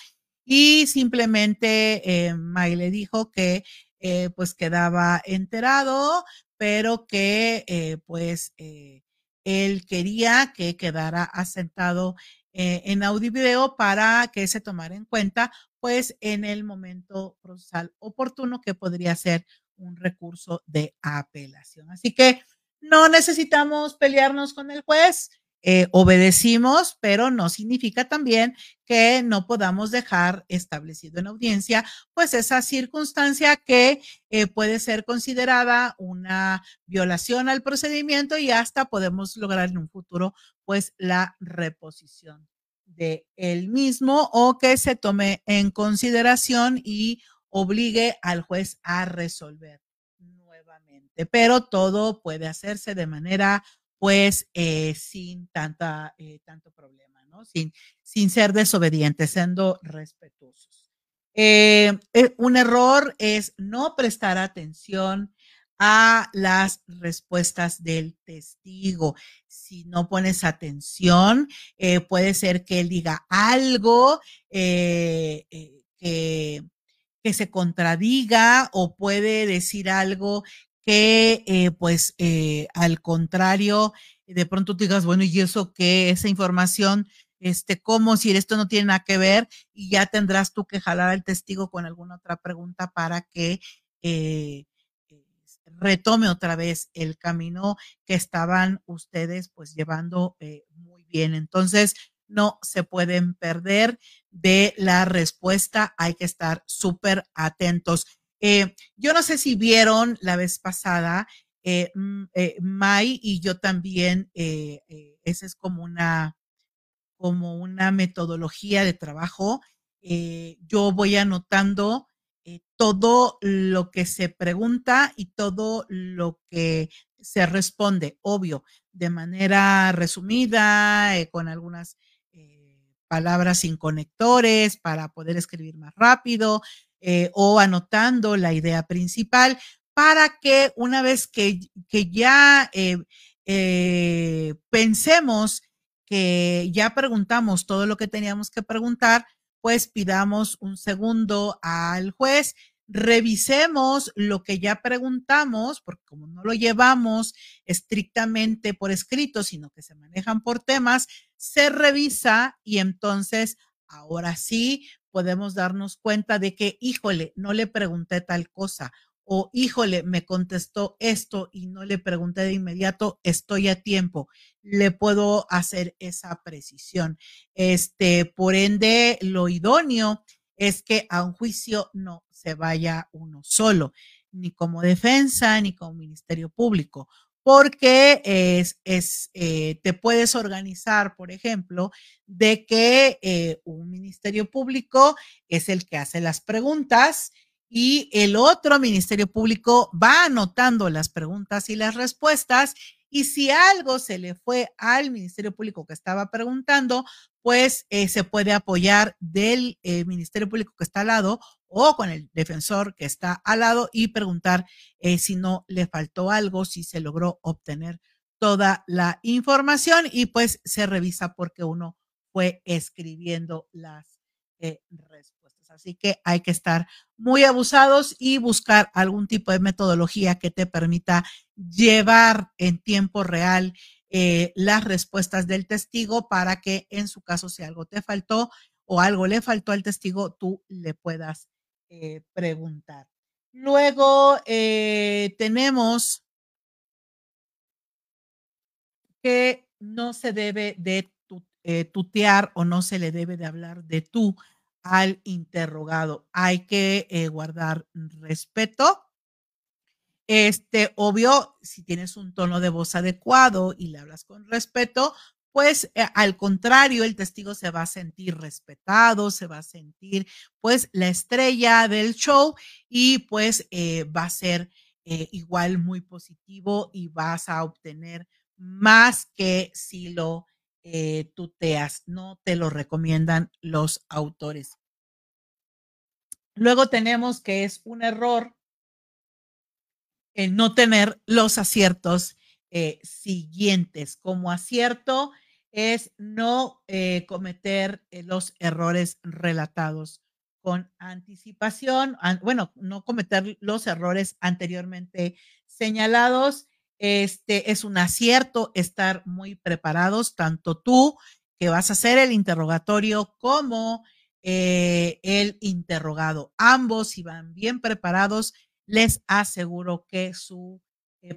y simplemente eh, May le dijo que eh, pues quedaba enterado, pero que eh, pues eh, él quería que quedara asentado en audio y video para que se tomara en cuenta pues en el momento procesal oportuno que podría ser un recurso de apelación. Así que no necesitamos pelearnos con el juez. eh, obedecimos, pero no significa también que no podamos dejar establecido en audiencia, pues esa circunstancia que eh, puede ser considerada una violación al procedimiento y hasta podemos lograr en un futuro, pues la reposición de el mismo o que se tome en consideración y obligue al juez a resolver Pero todo puede hacerse de manera pues eh, sin tanta, eh, tanto problema, ¿no? Sin, sin ser desobedientes, siendo respetuosos. Eh, un error es no prestar atención a las respuestas del testigo. Si no pones atención, puede ser que él diga algo que se contradiga o puede decir algo que eh, pues eh, al contrario, de pronto tú digas, bueno, ¿y eso qué? Esa información, este, como si esto no tiene nada que ver y ya tendrás tú que jalar al testigo con alguna otra pregunta para que eh, retome otra vez el camino que estaban ustedes pues llevando muy bien. Entonces, no se pueden perder de la respuesta, hay que estar súper atentos. Eh, yo no sé si vieron la vez pasada, eh, mm, eh Mai y yo también, eh, esa es como una, como una metodología de trabajo. yo voy anotando todo lo que se pregunta y todo lo que se responde, obvio, de manera resumida, con algunas palabras sin conectores para poder escribir más rápido, eh, o anotando la idea principal para que una vez que, que ya eh, eh, pensemos que ya preguntamos todo lo que teníamos que preguntar, pues pidamos un segundo al juez, revisemos lo que ya preguntamos, porque como no lo llevamos estrictamente por escrito, sino que se manejan por temas, se revisa y entonces ahora sí podemos darnos cuenta de que, híjole, no le pregunté tal cosa o híjole, me contestó esto y no le pregunté de inmediato, estoy a tiempo, le puedo hacer esa precisión. Este, por ende, lo idóneo es que a un juicio no se vaya uno solo, ni como defensa, ni como ministerio público porque es, eh, te puedes organizar, por ejemplo, de que eh, un ministerio público es el que hace las preguntas y el otro ministerio público va anotando las preguntas y las respuestas y si algo se le fue al ministerio público que estaba preguntando, pues eh, se puede apoyar del ministerio público que está al lado o con el defensor que está al lado y preguntar eh, si no le faltó algo, si se logró obtener toda la información y pues se revisa porque uno fue escribiendo las eh, respuestas. Así que hay que estar muy abusados y buscar algún tipo de metodología que te permita llevar en tiempo real eh, las respuestas del testigo para que en su caso si algo te faltó o algo le faltó al testigo, tú le puedas eh, preguntar. Luego eh, tenemos que no se debe de eh, tutear o no se le debe de hablar de tú al interrogado. Hay que guardar respeto. Este, obvio, si tienes un tono de voz adecuado y le hablas con respeto, pues eh, al contrario, el testigo se va a sentir respetado, se va a sentir pues la estrella del show y pues eh, va a ser eh, igual muy positivo y vas a obtener más que si lo tuteas. No te lo recomiendan los autores. Luego tenemos que es un error en no tener los aciertos siguientes. Como acierto, es no eh, cometer eh, los errores relatados con anticipación, bueno, no cometer los errores anteriormente señalados. Este es un acierto estar muy preparados, tanto tú que vas a hacer el interrogatorio como eh, el interrogado. Ambos, si van bien preparados, les aseguro que su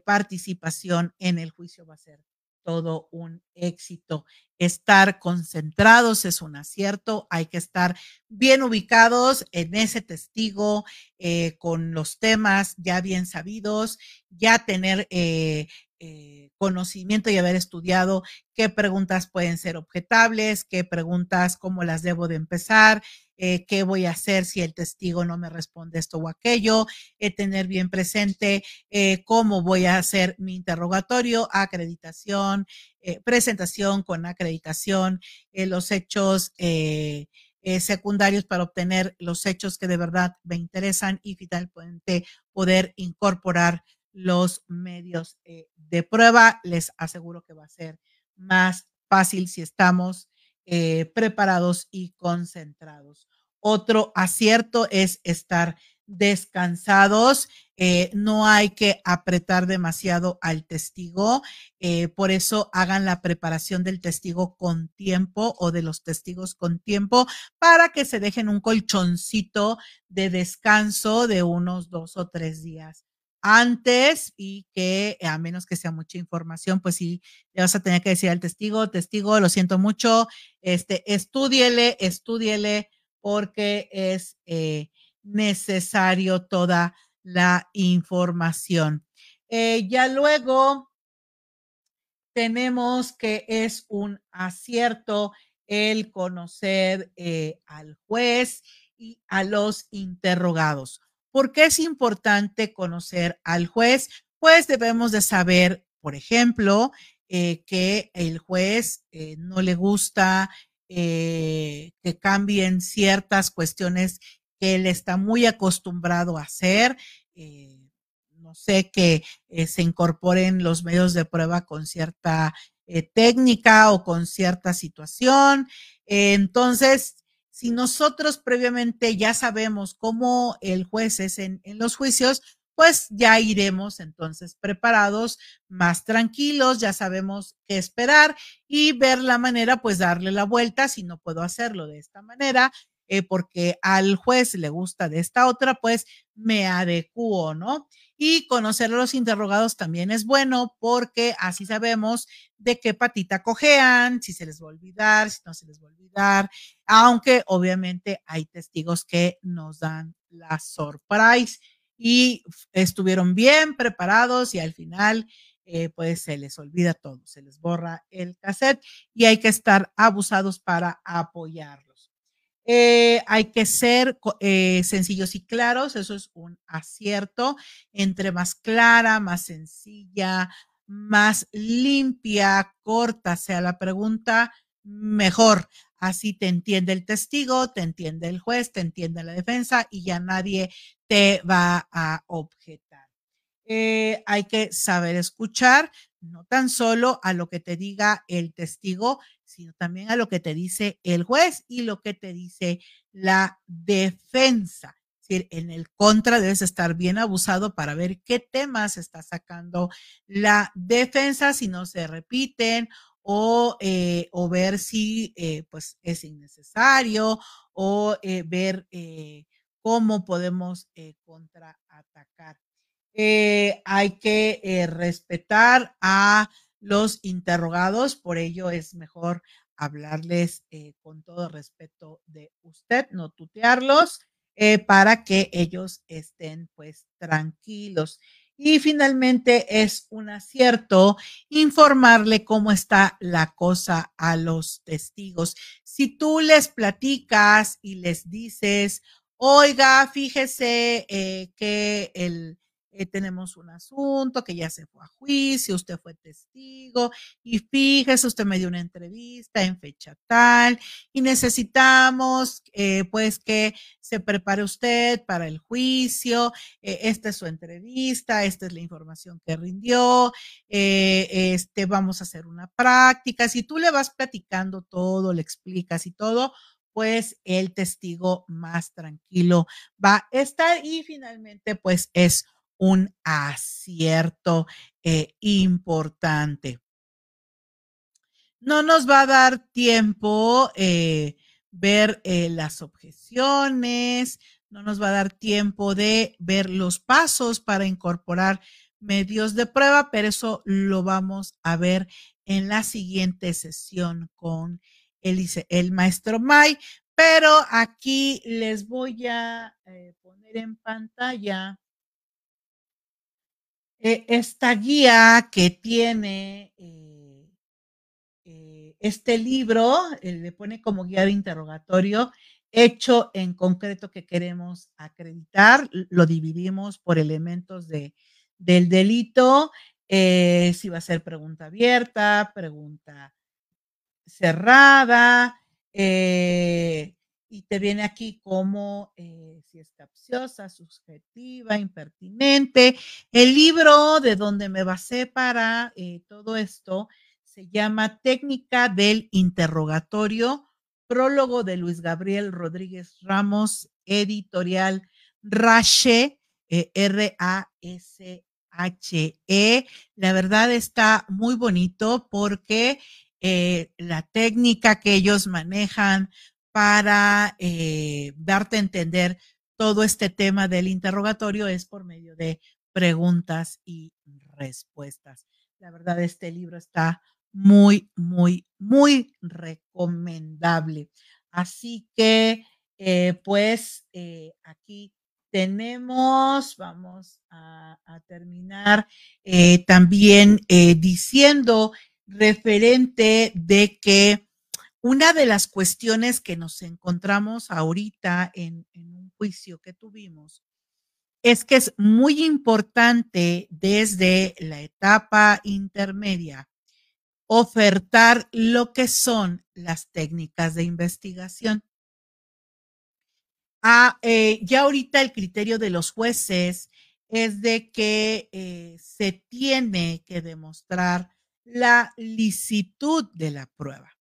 participación en el juicio va a ser todo un éxito. Estar concentrados es un acierto, hay que estar bien ubicados en ese testigo, eh, con los temas ya bien sabidos, ya tener eh, eh, conocimiento y haber estudiado qué preguntas pueden ser objetables, qué preguntas, cómo las debo de empezar, eh, qué voy a hacer si el testigo no me responde esto o aquello, eh, tener bien presente cómo voy a hacer mi interrogatorio, acreditación, presentación con acreditación, los hechos. secundarios para obtener los hechos que de verdad me interesan y finalmente poder incorporar los medios eh, de prueba. Les aseguro que va a ser más fácil si estamos eh, preparados y concentrados. Otro acierto es estar descansados. Eh, no hay que apretar demasiado al testigo. por eso hagan la preparación del testigo con tiempo o de los testigos con tiempo para que se dejen un colchoncito de descanso de unos dos o tres días antes y que a menos que sea mucha información, pues sí, le vas a tener que decir al testigo, testigo, lo siento mucho, este, estúdiele, estúdiele, porque es eh, necesario toda la información. Eh, ya luego tenemos que es un acierto el conocer eh, al juez y a los interrogados. ¿Por qué es importante conocer al juez? Pues debemos de saber, por ejemplo, eh, que el juez eh, no le gusta eh, que cambien ciertas cuestiones que él está muy acostumbrado a hacer. no sé, que se incorporen los medios de prueba con cierta técnica o con cierta situación. entonces, si nosotros previamente ya sabemos cómo el juez es en, los juicios, pues ya iremos entonces preparados, más tranquilos, ya sabemos qué esperar y ver la manera, pues darle la vuelta, si no puedo hacerlo de esta manera, eh, porque al juez le gusta de esta otra, pues me adecuo, ¿no? Y conocer a los interrogados también es bueno porque así sabemos de qué patita cojean, si se les va a olvidar, si no se les va a olvidar, aunque obviamente hay testigos que nos dan la surprise y estuvieron bien preparados y al final eh, pues se les olvida todo, se les borra el cassette y hay que estar abusados para apoyar. Eh, hay que ser eh, sencillos y claros, eso es un acierto. Entre más clara, más sencilla, más limpia, corta sea la pregunta, mejor. Así te entiende el testigo, te entiende el juez, te entiende la defensa y ya nadie te va a objetar. Eh, hay que saber escuchar, no tan solo a lo que te diga el testigo, sino también a lo que te dice el juez y lo que te dice la defensa. Es decir, en el contra debes estar bien abusado para ver qué temas está sacando la defensa, si no se repiten, o, eh, o ver si eh, pues es innecesario, o eh, ver cómo podemos contraatacar. Hay que respetar a los interrogados, por ello es mejor hablarles eh, con todo respeto de usted, no tutearlos, eh, para que ellos estén pues tranquilos. Y finalmente es un acierto informarle cómo está la cosa a los testigos. Si tú les platicas y les dices, oiga, fíjese eh, que el, eh, tenemos un asunto que ya se fue a juicio, usted fue testigo y fíjese, usted me dio una entrevista en fecha tal y necesitamos eh, pues que se prepare usted para el juicio, eh, esta es su entrevista, esta es la información que rindió, este, vamos a hacer una práctica, si tú le vas platicando todo, le explicas y todo, pues el testigo más tranquilo va a estar y finalmente pues es un acierto eh, importante. No nos va a dar tiempo eh, ver eh, las objeciones, no nos va a dar tiempo de ver los pasos para incorporar medios de prueba, pero eso lo vamos a ver en la siguiente sesión con el, el maestro May. Pero aquí les voy a poner en pantalla eh, esta guía que tiene eh, este libro, le pone como guía de interrogatorio, hecho en concreto que queremos acreditar, lo dividimos por elementos de, del delito, si va a ser pregunta abierta, pregunta cerrada, eh, y te viene aquí como eh, si es capciosa, subjetiva, impertinente. El libro de donde me basé para eh, todo esto se llama Técnica del Interrogatorio, prólogo de Luis Gabriel Rodríguez Ramos, editorial Rache, R-A-S-H-E. La verdad está muy bonito porque eh, la técnica que ellos manejan para eh, darte a entender todo este tema del interrogatorio es por medio de preguntas y respuestas. La verdad, este libro está muy, muy, muy recomendable. Así que, eh, pues, aquí tenemos, vamos a, terminar también diciendo referente de que una de las cuestiones que nos encontramos ahorita en, un juicio que tuvimos es que es muy importante desde la etapa intermedia ofertar lo que son las técnicas de investigación. Ah, eh, ya ahorita el criterio de los jueces es de que eh, se tiene que demostrar la licitud de la prueba.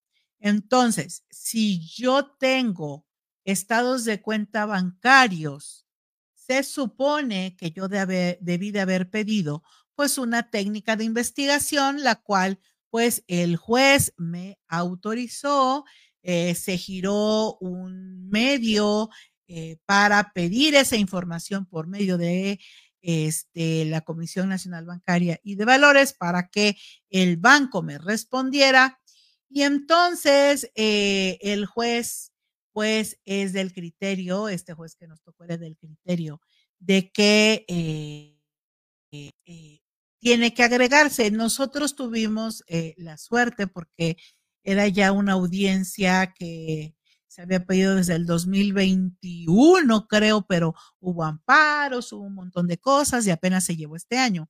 Entonces, si yo tengo estados de cuenta bancarios, se supone que yo debí de haber pedido pues una técnica de investigación, la cual pues el juez me autorizó, eh, se giró un medio eh, para pedir esa información por medio de este, la Comisión Nacional Bancaria y de Valores para que el banco me respondiera. Y entonces eh, el juez, pues, es del criterio, este juez que nos tocó era del criterio de que eh, eh, tiene que agregarse. Nosotros tuvimos la suerte porque era ya una audiencia que se había pedido desde el 2021, creo, pero hubo amparos, hubo un montón de cosas y apenas se llevó este año.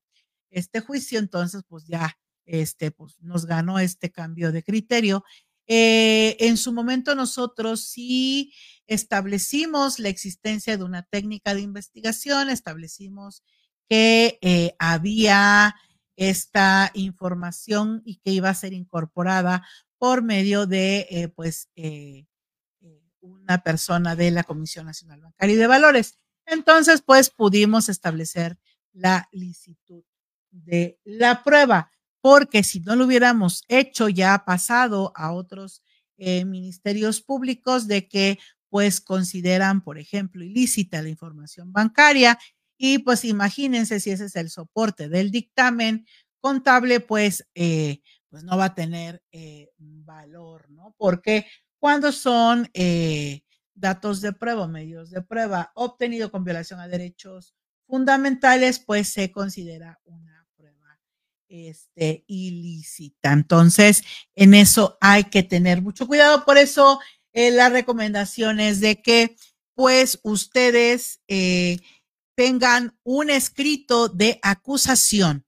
Este juicio, entonces, pues ya este, pues, nos ganó este cambio de criterio. Eh, en su momento nosotros sí establecimos la existencia de una técnica de investigación, establecimos que eh, había esta información y que iba a ser incorporada por medio de, eh, pues, una persona de la Comisión Nacional Bancaria y de Valores. Entonces, pues pudimos establecer la licitud de la prueba, porque si no lo hubiéramos hecho, ya ha pasado a otros eh, ministerios públicos de que pues consideran, por ejemplo, ilícita la información bancaria y pues imagínense si ese es el soporte del dictamen contable, pues, eh, pues no va a tener eh, valor, ¿no? Porque cuando son datos de prueba medios de prueba obtenidos con violación a derechos fundamentales, pues se considera una este, ilícita. Entonces, en eso hay que tener mucho cuidado. Por eso, eh, la recomendación es de que, pues, ustedes eh, tengan un escrito de acusación.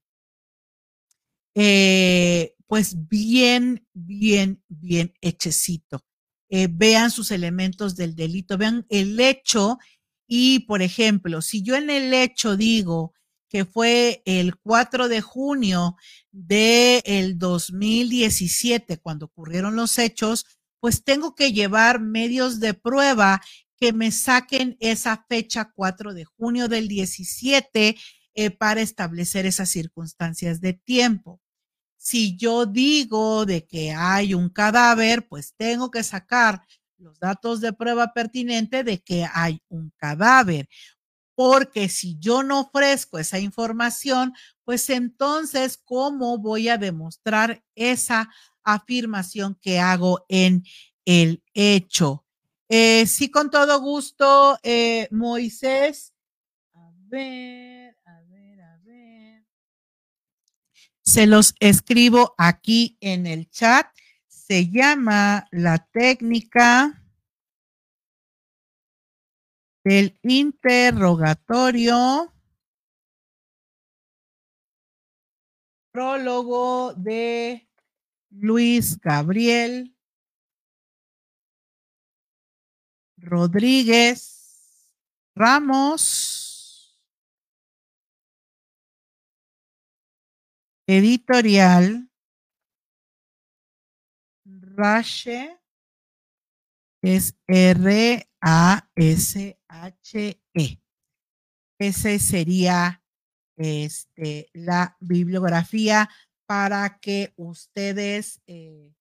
pues bien, bien, bien hechecito eh, vean sus elementos del delito, vean el hecho y, por ejemplo, si yo en el hecho digo que fue el 4 de junio del el 2017 cuando ocurrieron los hechos, pues tengo que llevar medios de prueba que me saquen esa fecha 4 de junio del 17 eh, para establecer esas circunstancias de tiempo. Si yo digo de que hay un cadáver, pues tengo que sacar los datos de prueba pertinente de que hay un cadáver. Porque si yo no ofrezco esa información, pues entonces, ¿cómo voy a demostrar esa afirmación que hago en el hecho? Eh, sí, con todo gusto, eh, Moisés. A ver, a ver, a ver. Se los escribo aquí en el chat. Se llama la técnica el interrogatorio. Prólogo de Luis Gabriel Rodríguez Ramos. Editorial Rache es R A S H-E. Ese sería este, la bibliografía para que ustedes eh,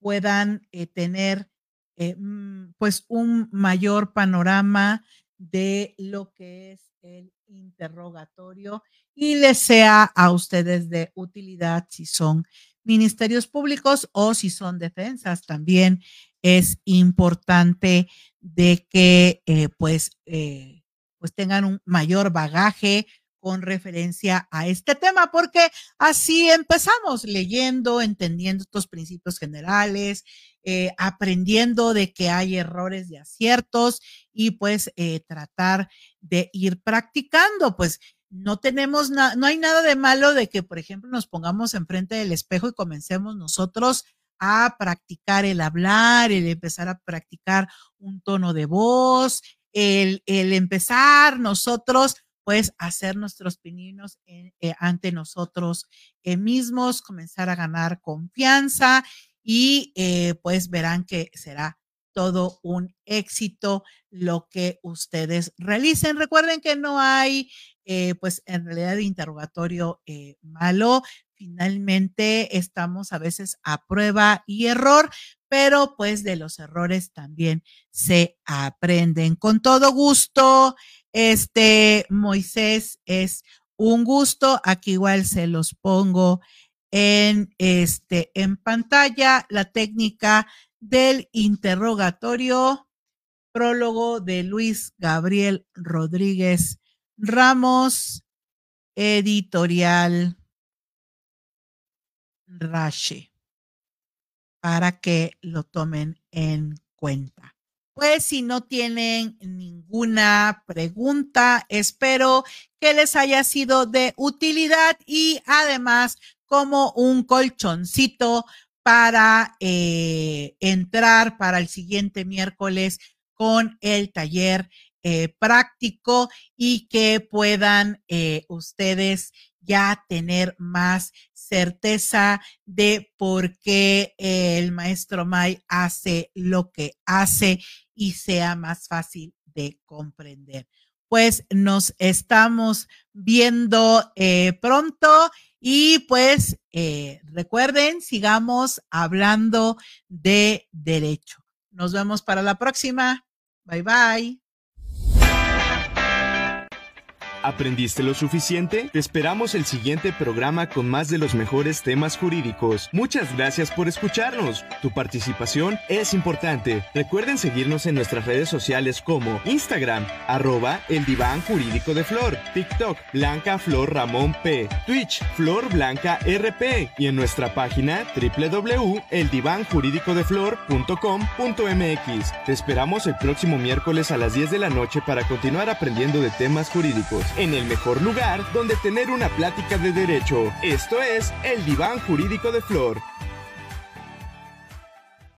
puedan eh, tener eh, mm, pues un mayor panorama de lo que es el interrogatorio y les sea a ustedes de utilidad si son ministerios públicos o si son defensas. También es importante de que eh, pues, eh, pues tengan un mayor bagaje con referencia a este tema, porque así empezamos leyendo, entendiendo estos principios generales, eh, aprendiendo de que hay errores y aciertos y pues tratar de ir practicando, pues no tenemos nada, no hay nada de malo de que, por ejemplo, nos pongamos enfrente del espejo y comencemos nosotros a practicar el hablar, el empezar a practicar un tono de voz, el, empezar nosotros pues hacer nuestros pininos eh, ante nosotros eh, mismos, comenzar a ganar confianza y eh, pues verán que será todo un éxito lo que ustedes realicen. Recuerden que no hay pues en realidad interrogatorio malo, finalmente estamos a veces a prueba y error, pero pues de los errores también se aprenden. Con todo gusto, este Moisés es un gusto. Aquí igual se los pongo en este en pantalla la técnica del interrogatorio prólogo de Luis Gabriel Rodríguez Ramos editorial Para que lo tomen en cuenta. Pues si no tienen ninguna pregunta, espero que les haya sido de utilidad y además como un colchoncito para eh, entrar para el siguiente miércoles con el taller eh, práctico y que puedan eh, ustedes ya tener más certeza de por qué el maestro May hace lo que hace y sea más fácil de comprender. Pues nos estamos viendo eh, pronto y pues eh, recuerden, sigamos hablando de derecho. Nos vemos para la próxima. Bye bye. ¿Aprendiste lo suficiente? Te esperamos el siguiente programa con más de los mejores temas jurídicos. Muchas gracias por escucharnos. Tu participación es importante. Recuerden seguirnos en nuestras redes sociales como Instagram, arroba el diván jurídico de Flor, TikTok, Blanca Flor Ramón P, Twitch, Flor Blanca RP y en nuestra página www.eldivanjuridicodeflor.com.mx. Te esperamos el próximo miércoles a las 10 de la noche para continuar aprendiendo de temas jurídicos en el mejor lugar donde tener una plática de derecho. Esto es el diván jurídico de Flor.